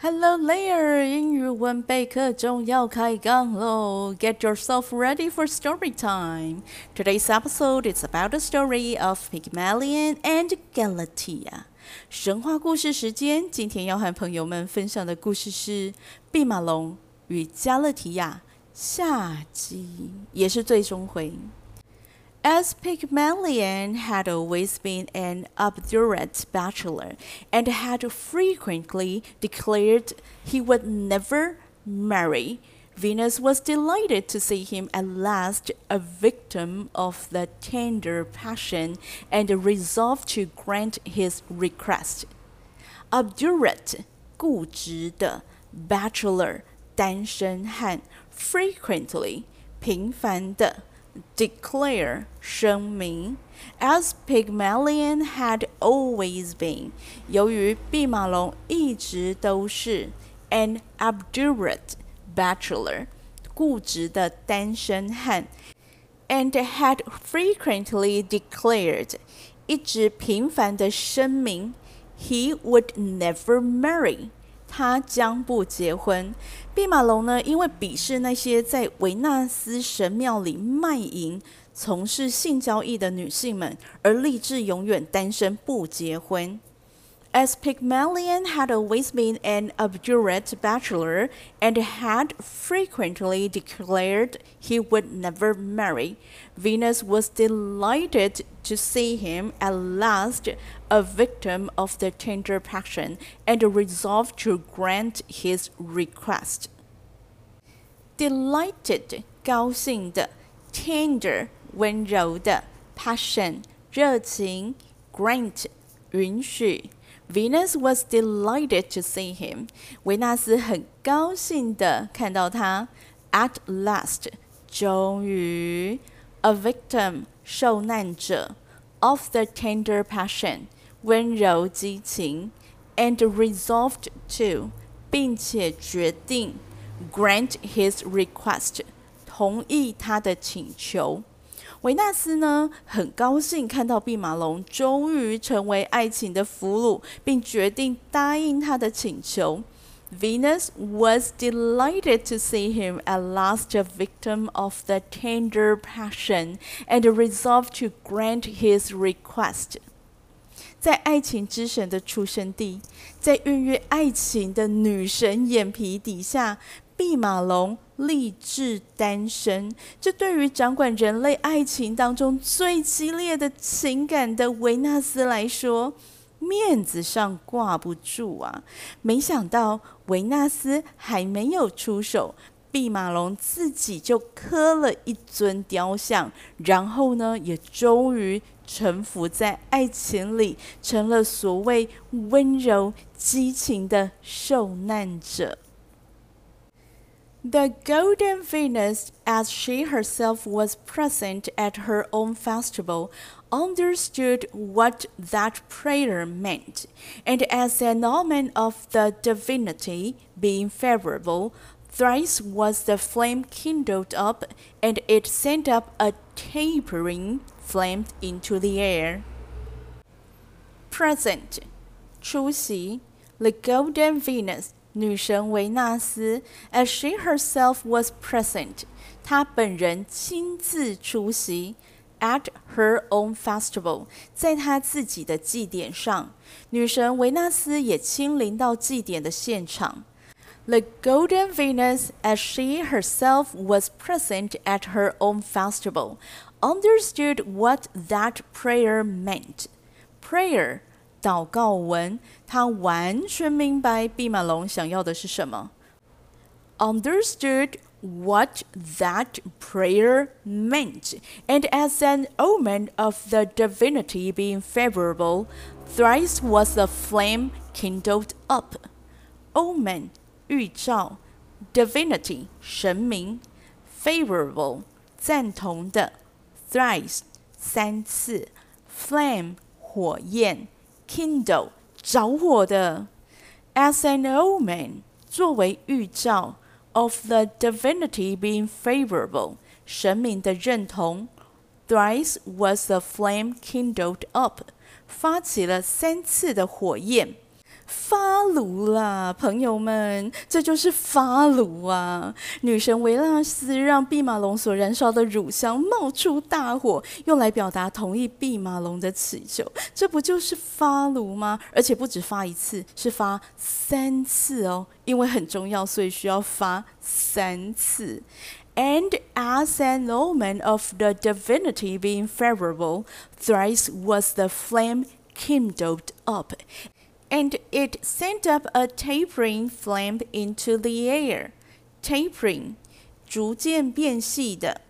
Hello there，英语文备课中要开杠喽！Get yourself ready for story time. Today's episode is about the story of Pygmalion and Galatea. 神话故事时间，今天要和朋友们分享的故事是弼马龙与加勒提亚下集，也是最终回。As Pygmalion had always been an obdurate bachelor and had frequently declared he would never marry, Venus was delighted to see him at last a victim of the tender passion and resolved to grant his request. Obdurate, 固执的 bachelor, 单身汉 frequently, 频繁的 declare as Pygmalion had always been，由于毕马龙一直都是 an obdurate bachelor，固执的单身汉，and had frequently declared，一直频繁的声明，he would never marry。他将不结婚。毕马龙呢，因为鄙视那些在维纳斯神庙里卖淫、从事性交易的女性们，而立志永远单身不结婚。As Pygmalion had always been an obdurate bachelor and had frequently declared he would never marry, Venus was delighted to see him at last a victim of the tender passion and resolved to grant his request. Delighted 高兴的，tender 温柔的，passion 热情，grant 允许。 Venus was delighted to see him. 维纳斯很高兴的看到他。At last，终于，a victim，受难者，of the tender passion，温柔激情，and resolved to，并且决定，grant his request，同意他的请求。 维纳斯呢，很高兴看到毕马龙终于成为爱情的俘虏，并决定答应他的请求。Venus was delighted to see him at last a victim of the tender passion and resolved to grant his request. 在爱情之神的出生地，在孕育爱情的女神眼皮底下，弼马龙立志单身，这对于掌管人类爱情当中最激烈的情感的维纳斯来说，面子上挂不住啊！没想到维纳斯还没有出手，弼马龙自己就磕了一尊雕像，然后呢，也终于臣服在爱情里，成了所谓温柔激情的受难者。The golden Venus, as she herself was present at her own festival, understood what that prayer meant, and as an omen of the divinity being favorable, thrice was the flame kindled up, and it sent up a tapering flame into the air. Present, 出席, the golden Venus 女神维纳斯，as she herself was present，她本人亲自出席，at her own festival，在她自己的祭典上，女神维纳斯也亲临到祭典的现场。The golden Venus, as she herself was present at her own festival, understood what that prayer meant. Prayer 祷告文，他完全明白弼马龙想要的是什么。Understood what that prayer meant, and as an omen of the divinity being favorable, thrice was the flame kindled up. Omen 预兆，divinity 神明，favorable 赞同的，thrice 三次，flame 火焰。 kindle 着火的，as an omen 作为预兆，of the divinity being favorable 神明的认同，thrice was the flame kindled up 发起了三次的火焰。 发炉啦，朋友们，这就是发炉啊！女神维纳斯让弼马龙所燃烧的乳香冒出大火，用来表达同意弼马龙的祈求，这不就是发炉吗？而且不止发一次，是发三次哦，因为很重要，所以需要发三次。And as an omen of the divinity being favorable, thrice was the flame kindled up and it sent up a tapering flame into the air. Tapering, 逐渐变细的。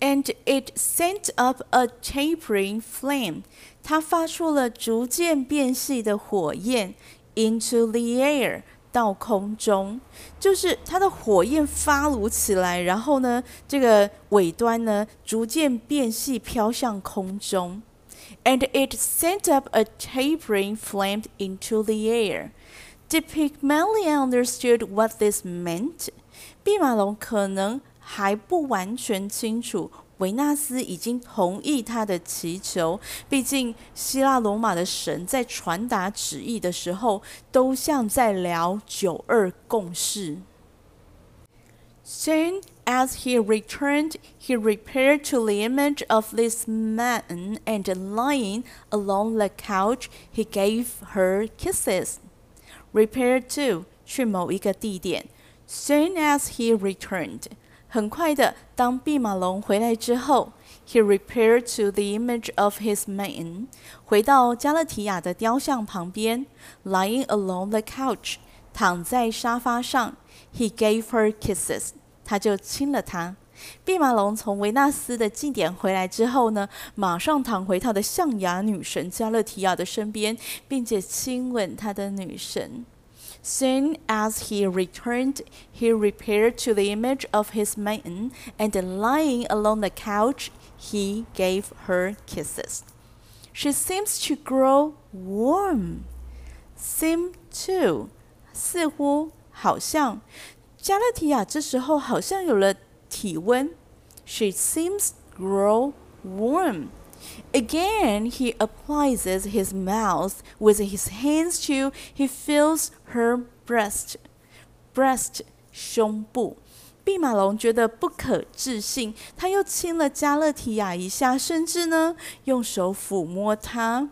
And it sent up a tapering flame. 它发出了逐渐变细的火焰 into the air 到空中，就是它的火焰发炉起来，然后呢，这个尾端呢逐渐变细，飘向空中。and it sent up a tapering flame into the air. The Pygmalion understood what this meant. 毕马龙可能还不完全清楚维纳斯已经同意他的祈求，毕竟希腊罗马的神在传达旨意的时候，都像在聊九二共识。Soon as he returned, he repaired to the image of this man, and lying along the couch, he gave her kisses. Repair to 去某一个地点。Soon as he returned，很快的，当毕马龙回来之后，he repaired to the image of his man，回到加勒提亚的雕像旁边，lying along the couch，躺在沙发上，he gave her kisses。他就亲了她。毕马龙从维纳斯的祭典回来之后呢，马上躺回他的象牙女神加勒提亚的身边，并且亲吻他的女神。Soon as he returned, he repaired to the image of his maiden, and lying along the couch, he gave her kisses. She seems to grow warm. Seem to，似乎，好像加勒提亚这时候好像有了体温。She seems grow warm. Again, he applies his mouth with his hands to. He feels her breast. Breast 胸部。弼马龙觉得不可置信，他又亲了加勒提亚一下，甚至呢用手抚摸她。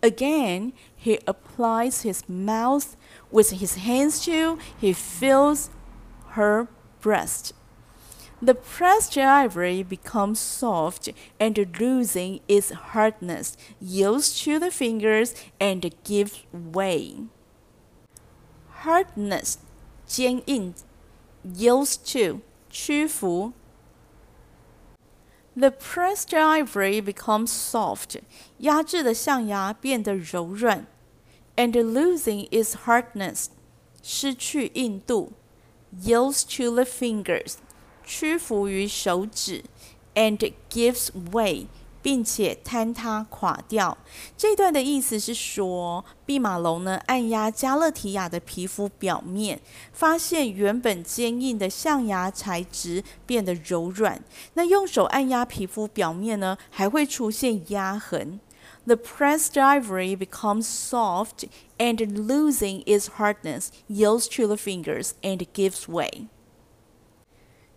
Again, he applies his mouth with his hands to. He feels her breast. The pressed ivory becomes soft and losing its hardness, yields to the fingers and gives way. Hardness, 坚硬 yields to 屈服 The pressed ivory becomes soft，压制的象牙变得柔软。and losing its hardness，失去硬度 ；yields to the fingers，屈服于手指；and gives way，并且坍塌垮掉。这段的意思是说，弼马龙呢按压加勒提亚的皮肤表面，发现原本坚硬的象牙材质变得柔软。那用手按压皮肤表面呢，还会出现压痕。The pressed ivory becomes soft and losing its hardness yields to the fingers and gives way.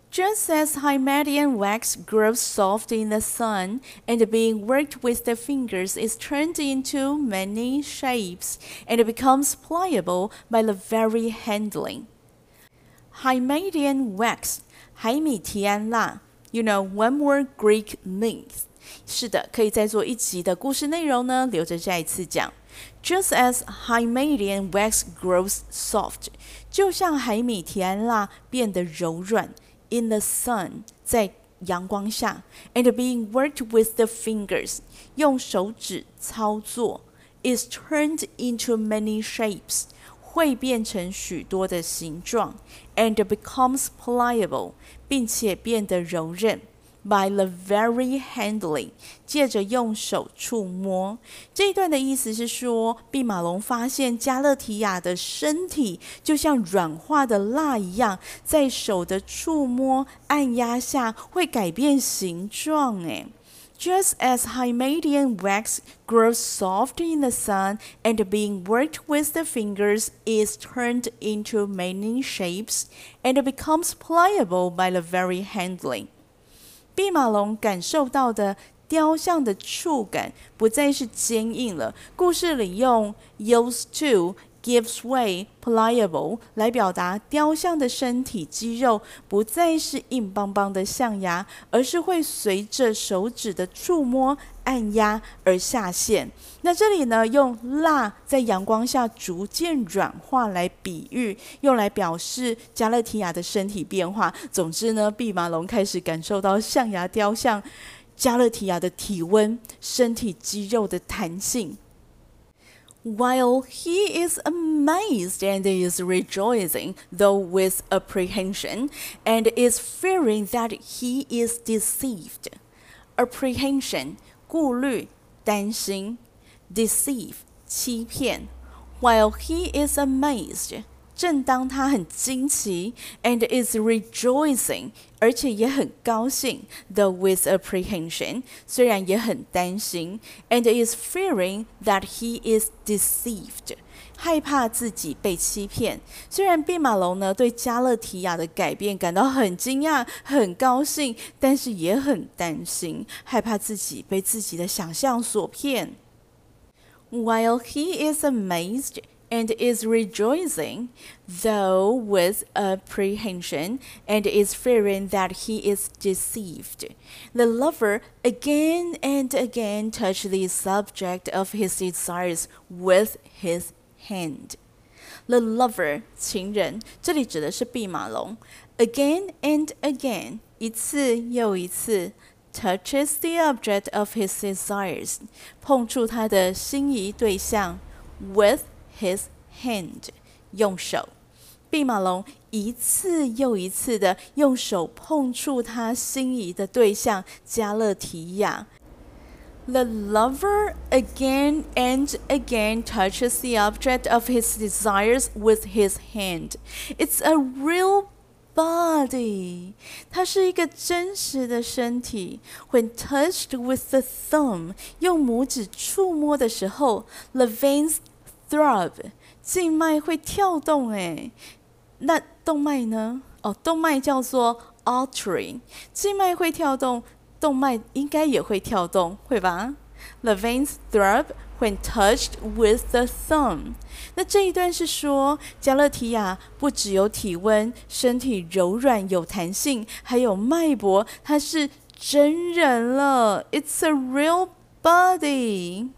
Just as Hymettian wax grows soft in the sun and being worked with the fingers is turned into many shapes and becomes pliable by the very handling. Hymettian wax, Haimitian la, you know, one more Greek myth 是的，可以再做一集的故事内容呢，留着下一次讲。Just as Hymadian wax grows soft，就像海米提安蜡变得柔软，in the sun，在阳光下，and being worked with the fingers，用手指操作，is turned into many shapes，会变成许多的形状，and becomes pliable，并且变得柔韧。by the very handling，借着用手触摸。这一段的意思是说，毕马龙发现加勒提亚的身体就像软化的蜡一样，在手的触摸、按压下会改变形状。诶。Just as Hymettian wax grows soft in the sun and being worked with the fingers is turned into many shapes and becomes pliable by the very handling. 弼马龙感受到的雕像的触感不再是坚硬了。故事里用 used to gives way pliable 来表达雕像的身体肌肉不再是硬邦邦的象牙，而是会随着手指的触摸、按压而下陷。那这里呢，用蜡在阳光下逐渐软化来比喻，用来表示加勒提亚的身体变化。总之呢，弼马龙开始感受到象牙雕像加勒提亚的体温、身体肌肉的弹性。while he is amazed and is rejoicing, though with apprehension, and is fearing that he is deceived. Apprehension 顾虑、担心；deceive 欺骗。While he is amazed. 正当他很惊奇，and is rejoicing，而且也很高兴，though with apprehension，虽然也很担心，and is fearing that he is deceived，害怕自己被欺骗。虽然弼马龙呢对加勒提亚的改变感到很惊讶、很高兴，但是也很担心，害怕自己被自己的想象所骗。While he is amazed and is rejoicing, though with apprehension, and is fearing that he is deceived. The lover again and again touched the subject of his desires with his hand. The lover 情人，这里指的是毕马龙。Again and again，一次又一次。Touches the object of his desires，碰触他的心仪对象，with his hand，用手。弼马龙一次又一次的用手碰触他心仪的对象加勒提亚。The lover again and again touches the object of his desires with his hand. It's a real body. 它是一个真实的身体。When touched with the thumb，用拇指触摸的时候，the veins throb。静脉会跳动诶，那动脉呢？哦，动脉叫做 artery，静脉会跳动，动脉应该也会跳动，会吧？The veins throb when touched with the thumb。那这一段是说，加勒提亚不只有体温，身体柔软有弹性，还有脉搏，它是真人了。It's a real body.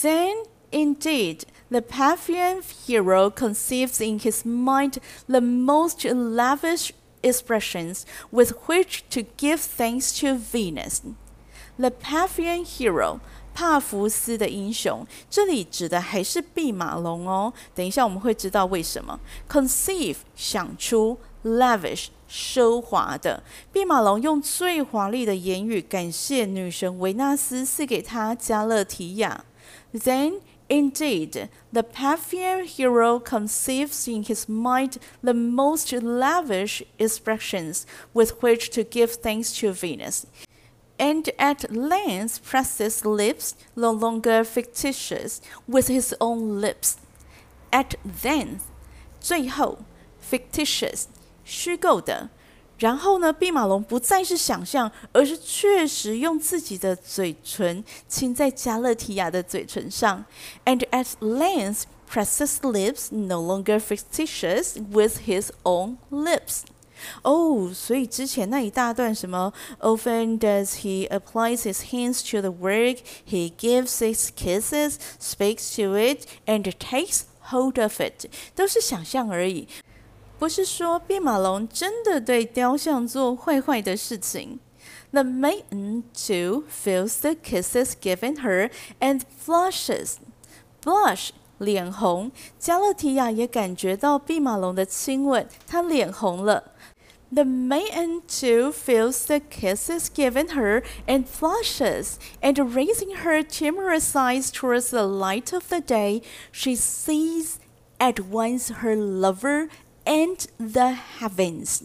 Then Indeed, the Paphian hero conceives in his mind the most lavish expressions with which to give thanks to Venus. The Paphian hero 帕福斯的英雄，这里指的还是毕马龙哦。等一下我们会知道为什么。Conceive 想出，lavish 奢华的。毕马龙用最华丽的言语感谢女神维纳斯赐给他加勒提亚。Then Indeed, the Paphian hero conceives in his mind the most lavish expressions with which to give thanks to Venus, and at length presses lips no longer fictitious with his own lips. At length, 最后 fictitious 虚构的 然后呢，弼马龙不再是想象，而是确实用自己的嘴唇亲在加勒提亚的嘴唇上，and at length presses lips no longer fictitious with his own lips。哦，所以之前那一大段什么，often does he applies his hands to the work, he gives his kisses, speaks to it, and takes hold of it，都是想象而已。不是说毕马龙真的对雕像做坏坏的事情。The maiden too feels the kisses given her and blushes. Blush，脸红。加勒提亚也感觉到毕马龙的亲吻，她脸红了。The maiden too feels the kisses given her and flushes, and raising her timorous eyes towards the light of the day, she sees at once her lover and the heavens.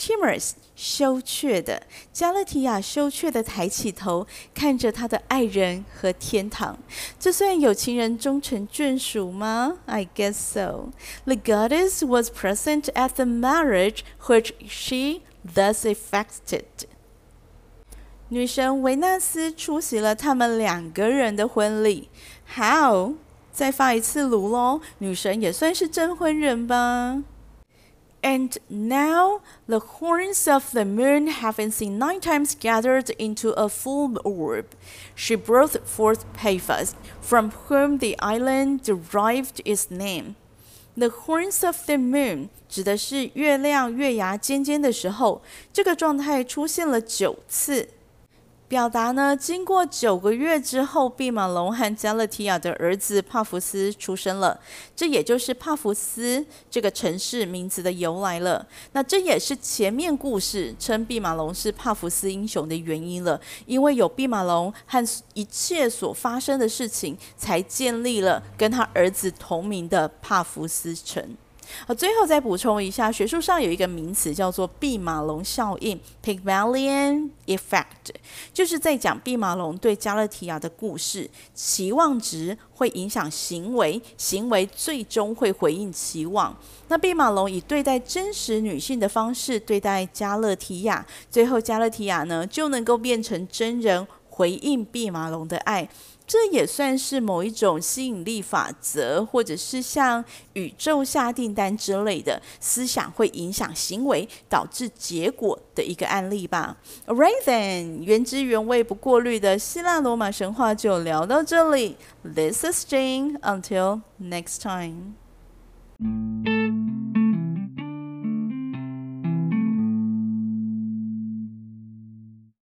timorous 羞怯的，加勒提亚羞怯的抬起头，看着他的爱人和天堂。这算有情人终成眷属吗？I guess so. The goddess was present at the marriage which she thus effected. 女神维纳斯出席了他们两个人的婚礼。How？再发一次炉喽！女神也算是证婚人吧。And now the horns of the moon, having seen nine times gathered into a full orb, she brought forth Paphos, from whom the island derived its name. The horns of the moon 指的是月亮月牙尖尖的时候，这个状态出现了九次。 表达呢，经过九个月之后，毕马龙和加勒提亚的儿子帕福斯出生了，这也就是帕福斯这个城市名字的由来了。那这也是前面故事称毕马龙是帕福斯英雄的原因了，因为有毕马龙和一切所发生的事情，才建立了跟他儿子同名的帕福斯城。好，最后再补充一下，学术上有一个名词叫做毕马龙效应 （Pygmalion Effect），就是在讲毕马龙对加勒提亚的故事，期望值会影响行为，行为最终会回应期望。那毕马龙以对待真实女性的方式对待加勒提亚，最后加勒提亚呢就能够变成真人，回应毕马龙的爱。这也算是某一种吸引力法则，或者是像宇宙下订单之类的思想会影响行为，导致结果的一个案例吧。Alright then，原汁原味不过滤的希腊罗马神话就聊到这里。This is Jane，until next time。